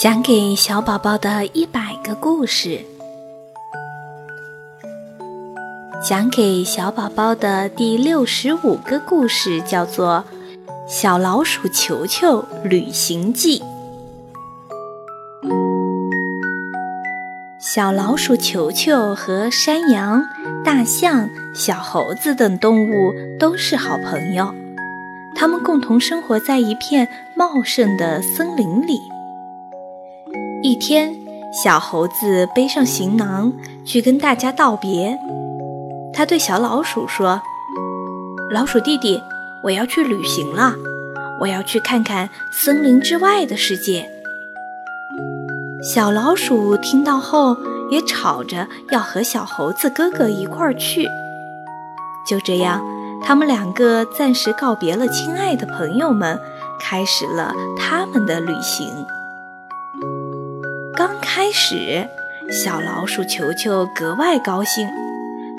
讲给小宝宝的一百个故事，讲给小宝宝的第六十五个故事叫做《小老鼠球球旅行记》。小老鼠球球和山羊、大象、小猴子等动物都是好朋友，它们共同生活在一片茂盛的森林里。一天，小猴子背上行囊去跟大家道别。他对小老鼠说：“老鼠弟弟，我要去旅行了，我要去看看森林之外的世界。”小老鼠听到后也吵着要和小猴子哥哥一块儿去。就这样，他们两个暂时告别了亲爱的朋友们，开始了他们的旅行。刚开始，小老鼠球球格外高兴，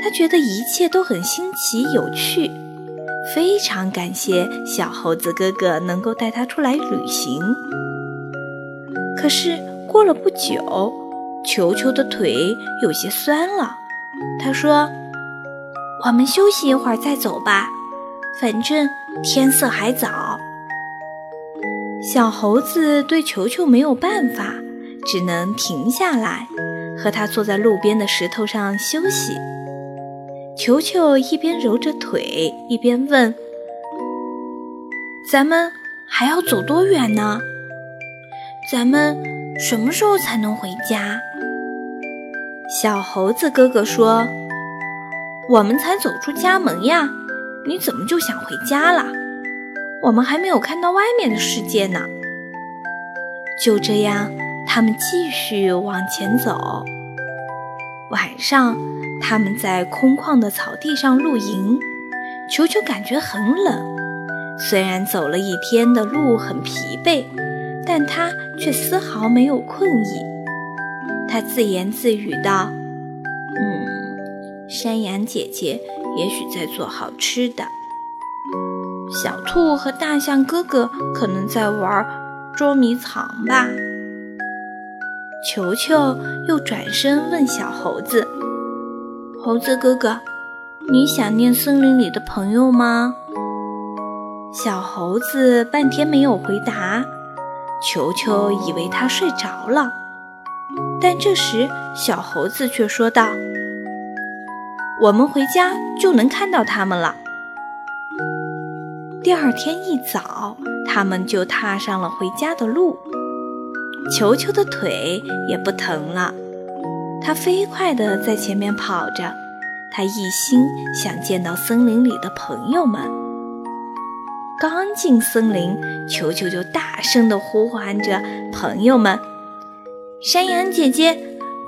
他觉得一切都很新奇有趣，非常感谢小猴子哥哥能够带他出来旅行。可是过了不久，球球的腿有些酸了，他说：“我们休息一会儿再走吧，反正天色还早。”小猴子对球球没有办法。只能停下来，和他坐在路边的石头上休息。球球一边揉着腿，一边问：“咱们还要走多远呢？咱们什么时候才能回家？”小猴子哥哥说：“我们才走出家门呀，你怎么就想回家了？我们还没有看到外面的世界呢。”就这样。他们继续往前走。晚上，他们在空旷的草地上露营。球球感觉很冷，虽然走了一天的路很疲惫，但他却丝毫没有困意。他自言自语道：“嗯，山羊姐姐也许在做好吃的。小兔和大象哥哥可能在玩捉迷藏吧。”球球又转身问小猴子：“猴子哥哥，你想念森林里的朋友吗？”小猴子半天没有回答。球球以为他睡着了，但这时小猴子却说道：“我们回家就能看到他们了。”第二天一早，他们就踏上了回家的路。球球的腿也不疼了，它飞快地在前面跑着，它一心想见到森林里的朋友们。刚进森林，球球就大声地呼唤着朋友们：“山羊姐姐、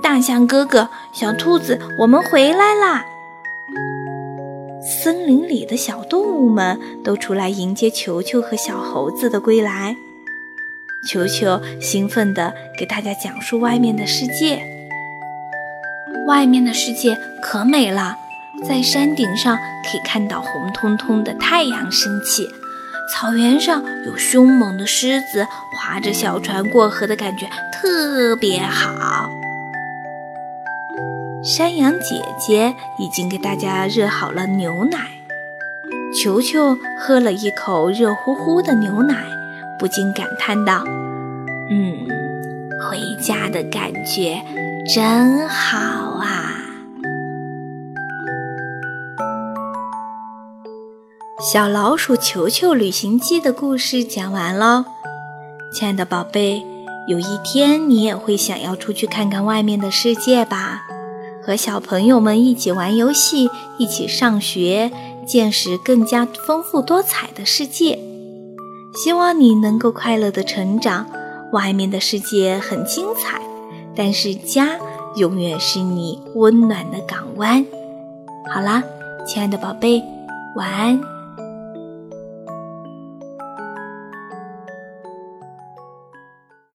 大象哥哥、小兔子，我们回来啦！”森林里的小动物们都出来迎接球球和小猴子的归来。球球兴奋地给大家讲述外面的世界。外面的世界可美了，在山顶上可以看到红彤彤的太阳升起，草原上有凶猛的狮子划着小船过河的感觉特别好。山羊姐姐已经给大家热好了牛奶，球球喝了一口热乎乎的牛奶。不禁感叹道：“嗯，回家的感觉真好啊！”小老鼠球球旅行记的故事讲完喽，亲爱的宝贝，有一天你也会想要出去看看外面的世界吧？和小朋友们一起玩游戏，一起上学，见识更加丰富多彩的世界。希望你能够快乐的成长。外面的世界很精彩，但是家永远是你温暖的港湾。好啦，亲爱的宝贝，晚安。